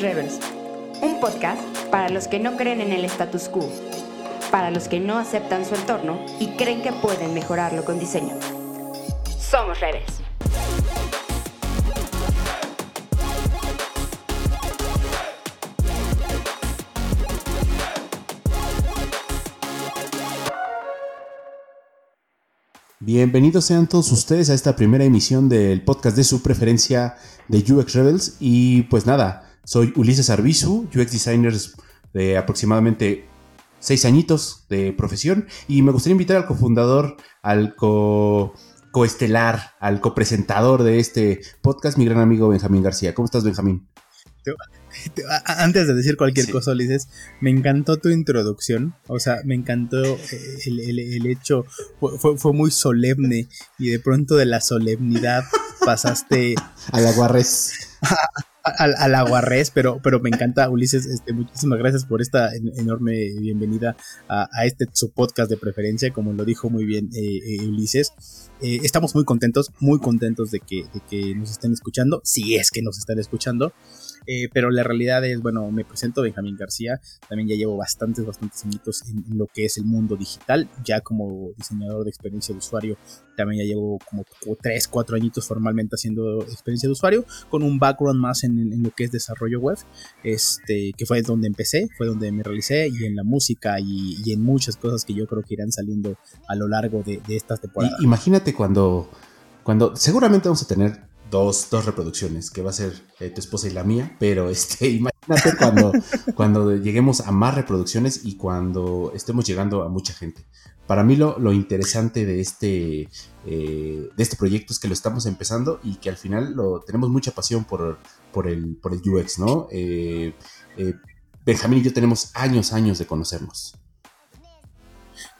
Rebels, un podcast para los que no creen en el status quo, para los que no aceptan su entorno y creen que pueden mejorarlo con diseño. Somos Rebels. Bienvenidos sean todos ustedes a esta primera emisión del podcast de su preferencia de UX Rebels. Y pues nada, soy Ulises Arbizu, UX Designer de aproximadamente seis añitos de profesión. Y me gustaría invitar al cofundador, al co coestelar, al copresentador de este podcast, mi gran amigo Benjamín García. ¿Cómo estás, Benjamín? Antes de decir cualquier cosa, Ulises, me encantó tu introducción. O sea, me encantó eh, el, hecho. Fue, muy solemne. Y de pronto de la solemnidad pasaste. Al aguarres. Al, al aguarres, pero, pero me encanta, Ulises. Este, muchísimas gracias por esta enorme bienvenida a, este su podcast de preferencia, como lo dijo muy bien eh, eh, Ulises. estamos muy contentos, muy contentos de que, de que nos estén escuchando, si es que nos están escuchando. Eh, pero la realidad es, bueno, me presento Benjamín García, también ya llevo bastantes, bastantes añitos en, lo que es el mundo digital, ya como diseñador de experiencia de usuario, también ya llevo como 3, 4 añitos formalmente haciendo experiencia de usuario, con un background más en, lo que es desarrollo web, este, que fue donde empecé, fue donde me realicé, y en la música y, en muchas cosas que yo creo que irán saliendo a lo largo de, estas temporadas. imagínate cuando, cuando seguramente vamos a tener dos, dos reproducciones, que va a ser eh, tu esposa y la mía, pero este, imagínate cuando, cuando lleguemos a más reproducciones y cuando estemos llegando a mucha gente. Para mí lo, lo interesante de este, eh, de este proyecto es que lo estamos empezando y que al final lo, tenemos mucha pasión por, por, el, por el UX, ¿no? Eh, Benjamín y yo tenemos años, años de conocernos.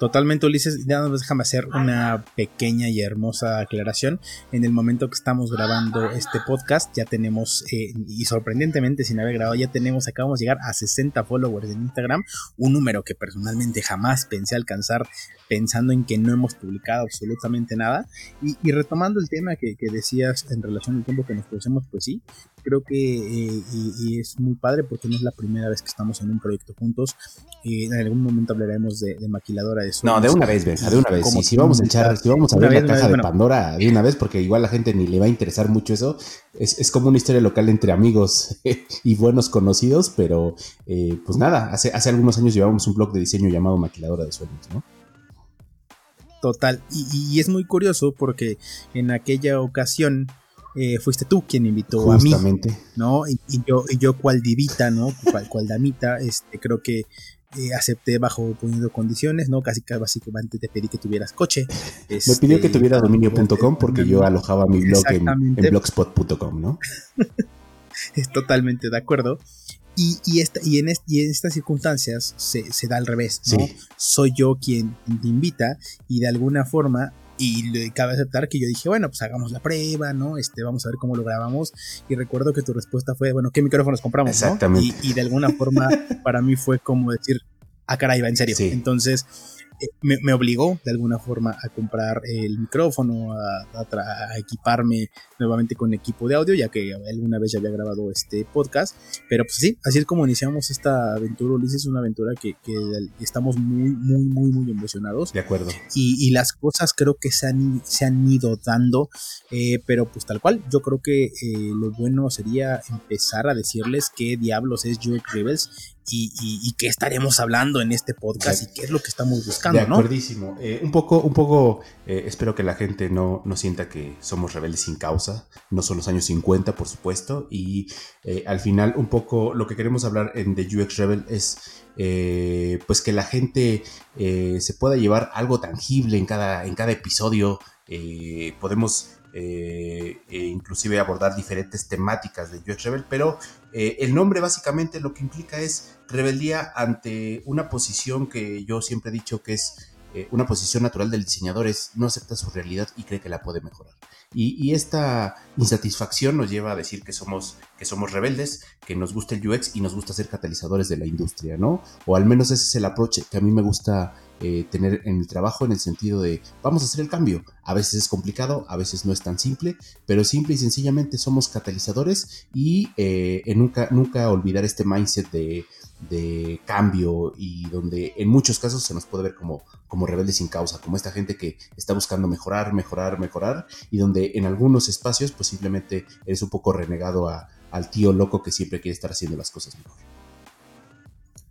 Totalmente, Ulises. Ya déjame hacer una pequeña y hermosa aclaración. En el momento que estamos grabando este podcast, ya tenemos, eh, y sorprendentemente, sin haber grabado, ya tenemos, acabamos de llegar a 60 followers en Instagram. Un número que personalmente jamás pensé alcanzar pensando en que no hemos publicado absolutamente nada. Y, retomando el tema que, decías en relación al tiempo que nos conocemos, pues sí, creo que eh, y, es muy padre porque no es la primera vez que estamos en un proyecto juntos. Eh, en algún momento hablaremos de, maquiladora de No, de una vez, de una vez. si vamos a echar, si vamos a ver la caja de Pandora de una vez, porque igual la gente ni le va a interesar mucho eso. Es, como una historia local entre amigos y buenos conocidos, pero eh, pues nada, hace, hace algunos años llevábamos un blog de diseño llamado Maquiladora de Sueños, ¿no? Total, y, es muy curioso porque en aquella ocasión eh, fuiste tú quien invitó a mí, ¿no? Y, yo, y yo cual divita, ¿no? Cual, damita, este, creo que eh, acepté bajo poniendo condiciones, ¿no? Casi, básicamente te pedí que tuvieras coche. Me pidió que este, tuviera dominio.com porque yo alojaba mi blog en, en blogspot.com, ¿no? es totalmente de acuerdo. Y, y, esta, y, en, y en estas circunstancias se, se da al revés, ¿no? Soy yo quien te invita y de alguna forma y cabe aceptar que yo dije, bueno, pues hagamos la prueba, ¿no? Este, vamos a ver cómo lo grabamos. Y recuerdo que tu respuesta fue, bueno, ¿qué micrófonos compramos? Exactamente. Y, de alguna forma para mí fue como decir, ah, caray, va en serio. Entonces, me, obligó de alguna forma a comprar el micrófono, a, equiparme nuevamente con equipo de audio, ya que alguna vez ya había grabado este podcast. Pero pues sí, así es como iniciamos esta aventura, Ulises, una aventura que, estamos muy, muy, muy, muy emocionados. De acuerdo. Y, las cosas creo que se han, se han ido dando, eh, pero pues tal cual, yo creo que eh, lo bueno sería empezar a decirles qué diablos es Joe Rebels y, qué estaremos hablando en este podcast y qué es lo que estamos buscando. De acuerdísimo. Eh, un poco, un poco eh, espero que la gente no, no, sienta que somos rebeldes sin causa. No son los años 50, por supuesto. Y eh, al final, un poco lo que queremos hablar en The UX Rebel es pues que la gente se pueda llevar algo tangible en cada, en cada episodio. podemos eh, e inclusive abordar diferentes temáticas de UX Rebel, pero eh, el nombre básicamente lo que implica es rebeldía ante una posición que yo siempre he dicho que es eh, una posición natural del diseñador, es no acepta su realidad y cree que la puede mejorar. Y, esta insatisfacción nos lleva a decir que somos, que somos rebeldes, que nos gusta el UX y nos gusta ser catalizadores de la industria, ¿no? O al menos ese es el approach que a mí me gusta eh, tener en mi trabajo en el sentido de vamos a hacer el cambio. A veces es complicado, a veces no es tan simple, pero simple y sencillamente somos catalizadores y eh, nunca, nunca olvidar este mindset de, cambio y donde en muchos casos se nos puede ver como, como rebeldes sin causa, como esta gente que está buscando mejorar, mejorar, mejorar y donde en algunos espacios pues simplemente eres un poco renegado al tío loco que siempre quiere estar haciendo las cosas mejor.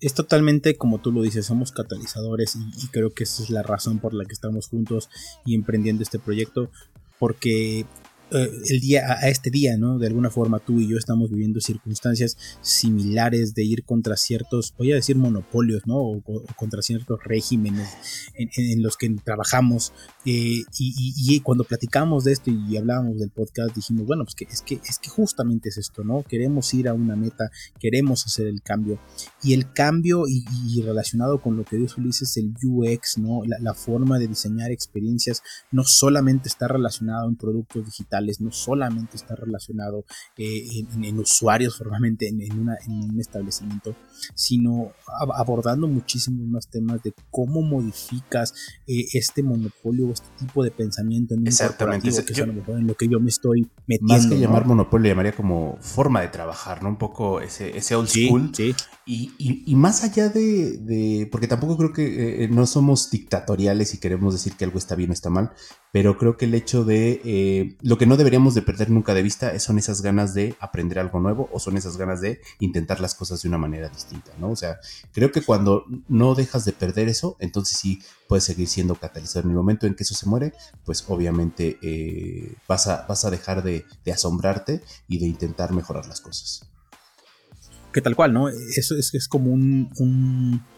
Es totalmente como tú lo dices, somos catalizadores y, creo que esa es la razón por la que estamos juntos y emprendiendo este proyecto, porque eh, el día a este día, ¿no? De alguna forma tú y yo estamos viviendo circunstancias similares de ir contra ciertos, voy a decir monopolios, ¿no? O, contra ciertos regímenes en, los que trabajamos. Eh, y, cuando platicamos de esto y hablábamos del podcast, dijimos, bueno, pues que es que es que justamente es esto, ¿no? Queremos ir a una meta, queremos hacer el cambio. Y el cambio y, relacionado con lo que dice Ulises, el UX, ¿no? La, la forma de diseñar experiencias no solamente está relacionado en productos digitales, no solamente está relacionado eh, en, usuarios formalmente en, un establecimiento, sino abordando muchísimos más temas de cómo modificas eh, este monopolio, este tipo de pensamiento en un Exactamente. que es a lo mejor en lo que yo me estoy metiendo. Más que llamar monopolio, llamaría como forma de trabajar, ¿no? Un poco ese, ese old school. Sí. Y, más allá de, porque tampoco creo que eh, no somos dictatoriales y queremos decir que algo está bien o está mal, pero creo que el hecho de eh, lo que no deberíamos de perder nunca de vista son esas ganas de aprender algo nuevo o son esas ganas de intentar las cosas de una manera distinta, ¿no? O sea, creo que cuando no dejas de perder eso, entonces sí puedes seguir siendo catalizador. En el momento en que eso se muere, pues obviamente eh, vas, a, vas a dejar de asombrarte y de intentar mejorar las cosas que tal cual, ¿no? Eso es, es como un,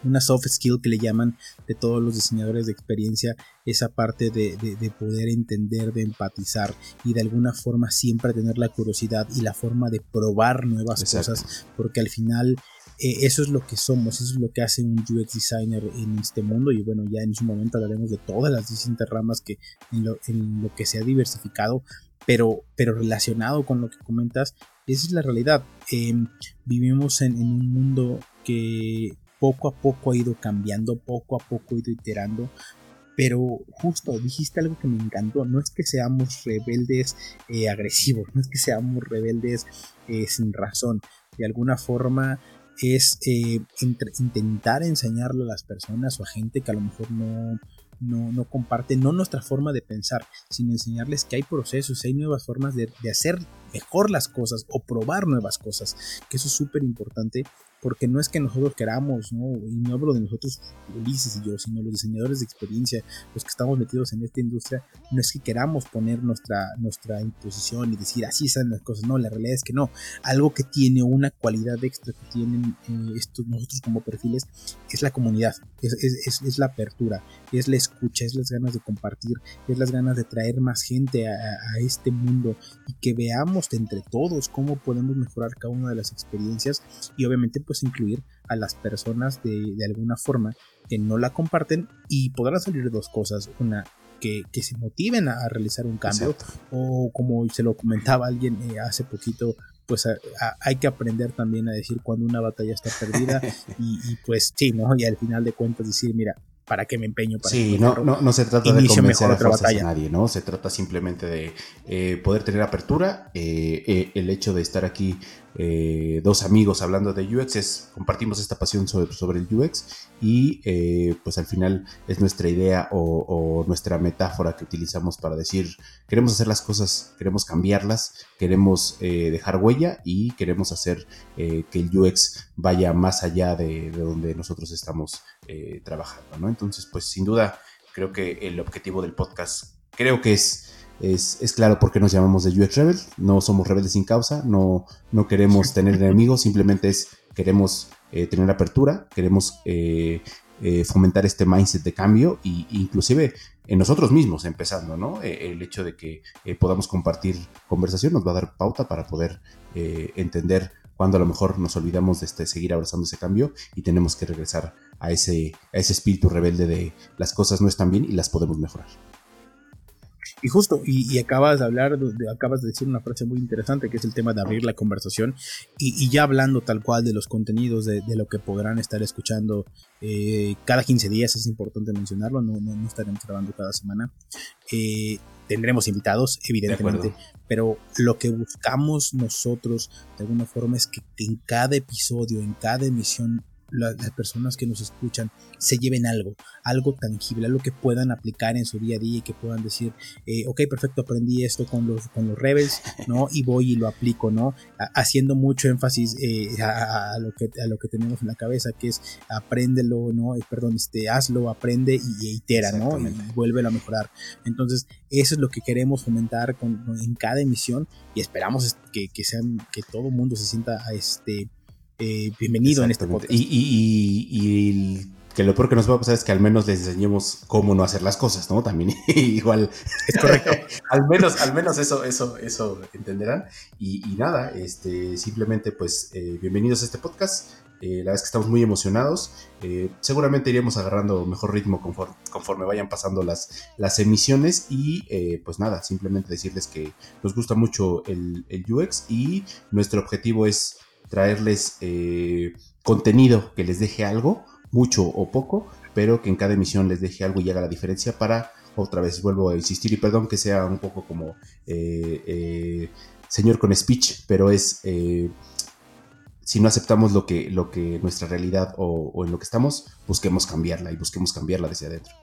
una soft skill que le llaman de todos los diseñadores de experiencia, esa parte de, poder entender, de empatizar y de alguna forma siempre tener la curiosidad y la forma de probar nuevas cosas, porque al final eh, eso es lo que somos, eso es lo que hace un UX designer en este mundo y bueno, ya en su momento hablaremos de todas las distintas ramas que en lo, en lo que se ha diversificado, pero, pero relacionado con lo que comentas, esa es la realidad. Em, vivimos en, un mundo que poco a poco ha ido cambiando, poco a poco ha ido iterando. Pero justo dijiste algo que me encantó, no es que seamos rebeldes eh, agresivos, no es que seamos rebeldes eh, sin razón, de alguna forma es eh, intentar enseñarle a las personas o a gente que a lo mejor no, no, no comparten, no nuestra forma de pensar, sino enseñarles que hay procesos, hay nuevas formas de hacer mejor las cosas o probar nuevas cosas, que eso es súper importante porque no es que nosotros queramos, ¿no? y no hablo de nosotros, Ulises y yo, sino los diseñadores de experiencia, los que estamos metidos en esta industria, no es que queramos poner nuestra, nuestra imposición y decir así son las cosas, no, la realidad es que no, algo que tiene una cualidad extra que tienen eh, nosotros como perfiles es la comunidad, es, es, es, la apertura, es la escucha, es las ganas de compartir, es las ganas de traer más gente a este mundo y que veamos entre todos cómo podemos mejorar cada una de las experiencias y obviamente pues incluir a las personas de, alguna forma que no la comparten y podrán salir dos cosas. Una, que, se motiven a, realizar un cambio o como se lo comentaba alguien eh, hace poquito, pues hay que aprender también a decir cuando una batalla está perdida y, y, pues sí, ¿no? Y al final de cuentas decir, mira, para qué me empeño para Sí, no, no, no, se trata de convencer a, a nadie, ¿no? Se trata simplemente de eh, poder tener apertura. Eh, eh, el hecho de estar aquí dos amigos hablando de UX compartimos esta pasión sobre, sobre el UX y pues al final es nuestra idea o, nuestra metáfora que utilizamos para decir queremos hacer las cosas, queremos cambiarlas, queremos dejar huella y queremos hacer que el UX vaya más allá de, de donde nosotros estamos trabajando. Entonces, pues sin duda, creo que el objetivo del podcast, creo que es, es, claro por qué nos llamamos de UX Rebel. No somos rebeldes sin causa, no, no queremos tener enemigos, simplemente es, queremos eh, tener apertura, queremos eh, eh, fomentar este mindset de cambio e inclusive en nosotros mismos empezando, ¿no? el hecho de que podamos compartir conversación nos va a dar pauta para poder entender cuando a lo mejor nos olvidamos de este, seguir abrazando ese cambio y tenemos que regresar a ese, ese espíritu rebelde de las cosas no están bien y las podemos mejorar. Y justo, y, acabas de hablar, de, acabas de decir una frase muy interesante, que es el tema de abrir la conversación, y, ya hablando tal cual de los contenidos, de, lo que podrán estar escuchando eh, cada 15 días, es importante mencionarlo, no, no, estaremos grabando cada semana. Eh, tendremos invitados, evidentemente, pero lo que buscamos nosotros de alguna forma es que en cada episodio, en cada emisión, las personas que nos escuchan se lleven algo, algo tangible, algo que puedan aplicar en su día a día y que puedan decir, eh, ok, perfecto, aprendí esto con los, con los Rebels, ¿no? Y voy y lo aplico, ¿no? haciendo mucho énfasis eh, a, lo que, a lo que tenemos en la cabeza, que es apréndelo, ¿no? Eh, perdón, este, hazlo, aprende y, itera, ¿no? Y vuélvelo a mejorar. Entonces, eso es lo que queremos fomentar con, en cada emisión y esperamos que, que, sean, que todo el mundo se sienta a este eh, bienvenido en este podcast. Y, que lo peor que nos va a pasar es que al menos les enseñemos cómo no hacer las cosas, ¿no? También igual. Es correcto. al menos, al menos eso, eso, eso entenderán. Y, nada, este, simplemente pues eh, bienvenidos a este podcast. Eh, la verdad es que estamos muy emocionados. seguramente iremos agarrando mejor ritmo conforme, conforme vayan pasando las, las emisiones. Y pues nada, simplemente decirles que nos gusta mucho el, el UX y nuestro objetivo es traerles eh, contenido que les deje algo, mucho o poco, pero que en cada emisión les deje algo y haga la diferencia para, otra vez vuelvo a insistir y perdón que sea un poco como eh, eh, señor con speech, pero es si no aceptamos lo que, lo que nuestra realidad o, o, en lo que estamos, busquemos cambiarla y busquemos cambiarla desde adentro.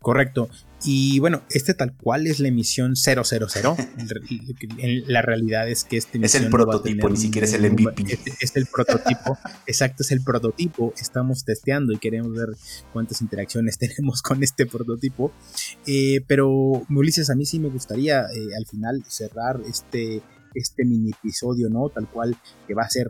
Correcto. Y bueno, este tal cual es la emisión 000. la realidad es que este es el prototipo, ni siquiera es el MVP. Es, el prototipo, exacto, es el prototipo. Estamos testeando y queremos ver cuántas interacciones tenemos con este prototipo. Eh, pero, Ulises, a mí sí me gustaría eh, al final cerrar este este mini episodio, ¿no? Tal cual que va a ser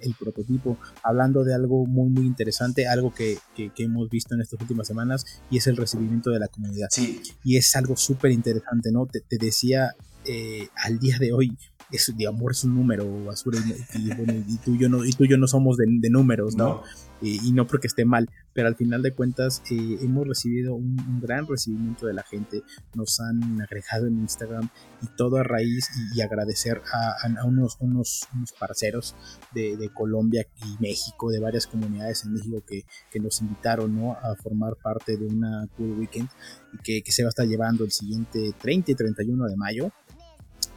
el, prototipo, hablando de algo muy, muy interesante, algo que, hemos visto en estas últimas semanas y es el recibimiento de la comunidad. Sí. Y es algo súper interesante, ¿no? Te, decía eh, al día de hoy, es, digamos, es un número, basura, y, tú y yo no, y tú yo no somos de, números, ¿no? Y, no porque esté mal, pero al final de cuentas eh, hemos recibido un, gran recibimiento de la gente, nos han agregado en Instagram y todo a raíz y, agradecer a, unos, unos, unos parceros de, Colombia y México, de varias comunidades en México que, nos invitaron ¿no? a formar parte de una Cool Weekend y que, que se va a estar llevando el siguiente 30 y 31 de mayo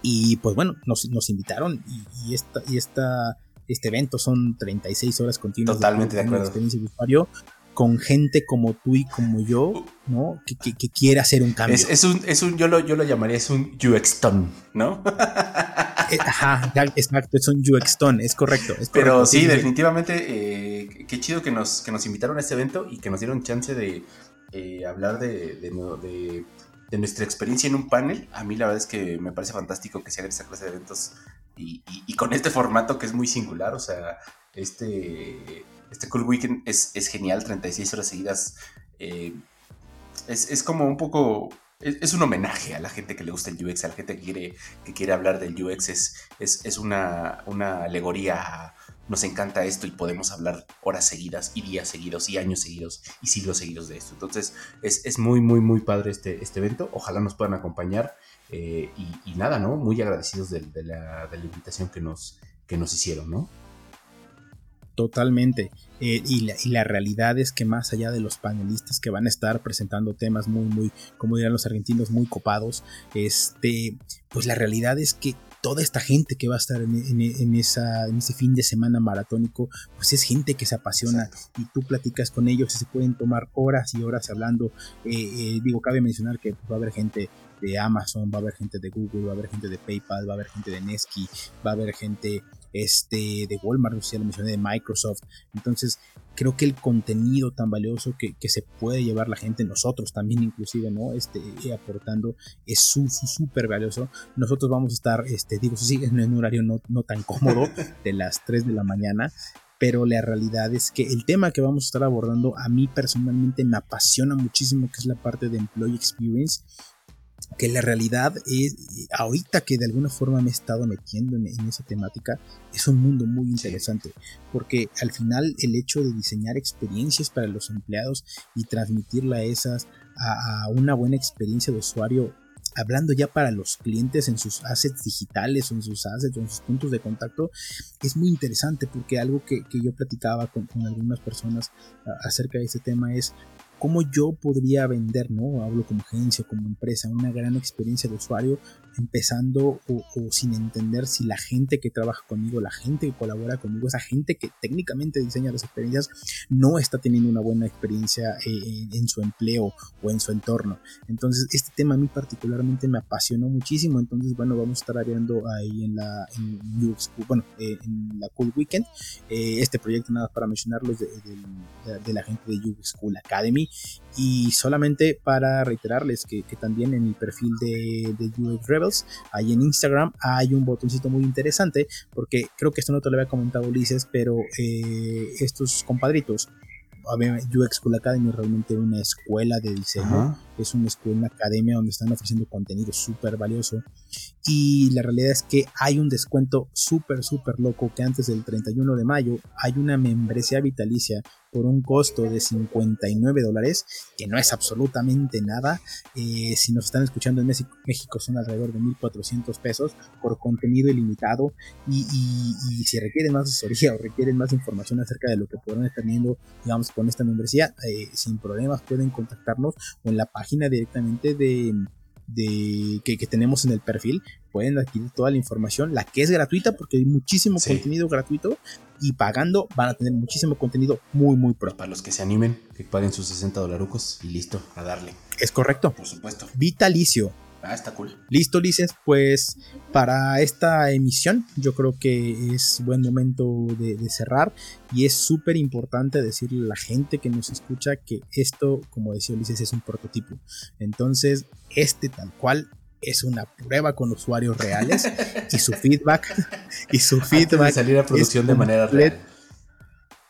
y pues bueno, nos, nos invitaron y, y, esta, y esta, este evento son 36 horas continuas. Totalmente de, acuerdo. Experiencia de usuario con gente como tú y como yo, ¿no? Que, que, quiere hacer un cambio. Es, un, es un, yo lo, yo lo llamaría, es un UX-ton, ¿no? Eh, ajá, exacto, es un UX-ton, es correcto. Pero sí, definitivamente, eh, qué chido que nos, que nos invitaron a este evento y que nos dieron chance de eh, hablar de, de, de de nuestra experiencia en un panel. A mí la verdad es que me parece fantástico que se haga esa clase de eventos y, con este formato que es muy singular. O sea, este, este Cool Weekend es, genial, 36 horas seguidas. Eh, es, como un poco... Es, un homenaje a la gente que le gusta el UX, a la gente que quiere, que quiere hablar del UX. Es, es, una, una alegoría nos encanta esto y podemos hablar horas seguidas y días seguidos y años seguidos y siglos seguidos de esto. Entonces es, muy, muy, muy padre este, este evento. Ojalá nos puedan acompañar eh, y, nada, ¿no? Muy agradecidos de, la, invitación que nos, que nos hicieron, ¿no? Totalmente. Eh, y, la, y, la, realidad es que más allá de los panelistas que van a estar presentando temas muy, muy, como dirán los argentinos, muy copados, este, pues la realidad es que toda esta gente que va a estar en, esa, en ese fin de semana maratónico, pues es gente que se apasiona y tú platicas con ellos y se pueden tomar horas y horas hablando. Eh, eh, digo, cabe mencionar que va a haber gente de Amazon, va a haber gente de Google, va a haber gente de PayPal, va a haber gente de Nesky, va a haber gente este, de Walmart, ya lo mencioné, de Microsoft. Entonces, creo que el contenido tan valioso que, se puede llevar la gente, nosotros también inclusive, ¿no? Este, eh, aportando, es súper valioso. Nosotros vamos a estar, este, digo, sí, en un horario no, no tan cómodo, de las 3 de la mañana, pero la realidad es que el tema que vamos a estar abordando a mí personalmente me apasiona muchísimo, que es la parte de Employee Experience que la realidad es, ahorita que de alguna forma me he estado metiendo en, esa temática, es un mundo muy interesante, porque al final el hecho de diseñar experiencias para los empleados y transmitirla a esas a, una buena experiencia de usuario, hablando ya para los clientes en sus assets digitales o en sus assets o en sus puntos de contacto, es muy interesante porque algo que, yo platicaba con, con algunas personas acerca de este tema es cómo yo podría vender, ¿no? Hablo como agencia, como empresa, una gran experiencia de usuario empezando o, sin entender si la gente que trabaja conmigo, la gente que colabora conmigo, esa gente que técnicamente diseña las experiencias, no está teniendo una buena experiencia eh, en, su empleo o en su entorno. Entonces, este tema a mí particularmente me apasionó muchísimo. Entonces, bueno, vamos a estar viendo ahí en la en bueno, eh, en la Cool Weekend, eh, este proyecto nada para mencionarlos de, de, la gente de UX School Academy. Y solamente para reiterarles que, también en el perfil de, de UX Rebel ahí en Instagram hay un botoncito muy interesante, porque creo que esto no te lo había comentado Ulises, pero eh, estos compadritos UX School Academy es realmente una escuela de diseño, es una escuela, una academia donde están ofreciendo contenido súper valioso y la realidad es que hay un descuento súper, súper loco que antes del 31 de mayo hay una membresía vitalicia por un costo de 59 dólares, que no es absolutamente nada. Eh, si nos están escuchando en México, son alrededor de 1.400 pesos por contenido ilimitado. Y, si requieren más asesoría o requieren más información acerca de lo que podrán estar teniendo, digamos, con esta membresía, eh, sin problemas pueden contactarnos o en la página directamente de de, que, tenemos en el perfil, pueden adquirir toda la información, la que es gratuita, porque hay muchísimo contenido gratuito, y pagando van a tener muchísimo contenido muy, muy pro. Para los que se animen, que paguen sus 60 dolarucos y listo, a darle. Es correcto. Por supuesto. Vitalicio. Ah, está cool. Listo, Lices. Pues para esta emisión yo creo que es buen momento de, cerrar y es súper importante decirle a la gente que nos escucha que esto, como decía Ulises, es un prototipo. Entonces, este tal cual es una prueba con usuarios reales y su feedback y su feedback salir a producción de manera real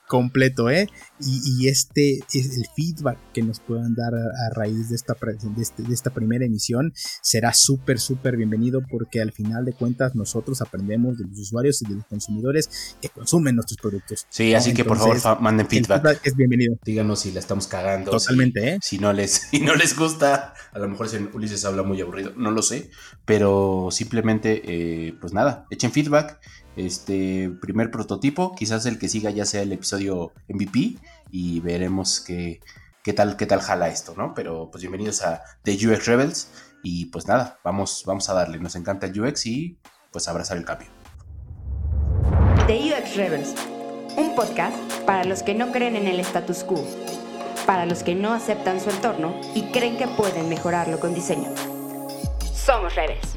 completo, ¿eh? Y, este es el feedback que nos puedan dar a, raíz de esta, este, de, esta primera emisión será súper, súper bienvenido porque al final de cuentas nosotros aprendemos de los usuarios y de los consumidores que consumen nuestros productos. Sí, así que por favor manden feedback. es bienvenido. Díganos si la estamos cagando. Totalmente, ¿eh? Si no, les, si no les gusta, a lo mejor si Ulises habla muy aburrido, no lo sé, pero simplemente, eh, pues nada, echen feedback este primer prototipo. Quizás el que siga ya sea el episodio MVP y veremos qué, qué tal, qué tal jala esto, ¿no? Pero pues bienvenidos a The UX Rebels y pues nada, vamos, vamos a darle. Nos encanta el UX y pues abrazar el cambio. The UX Rebels, un podcast para los que no creen en el status quo, para los que no aceptan su entorno y creen que pueden mejorarlo con diseño. Somos Rebels.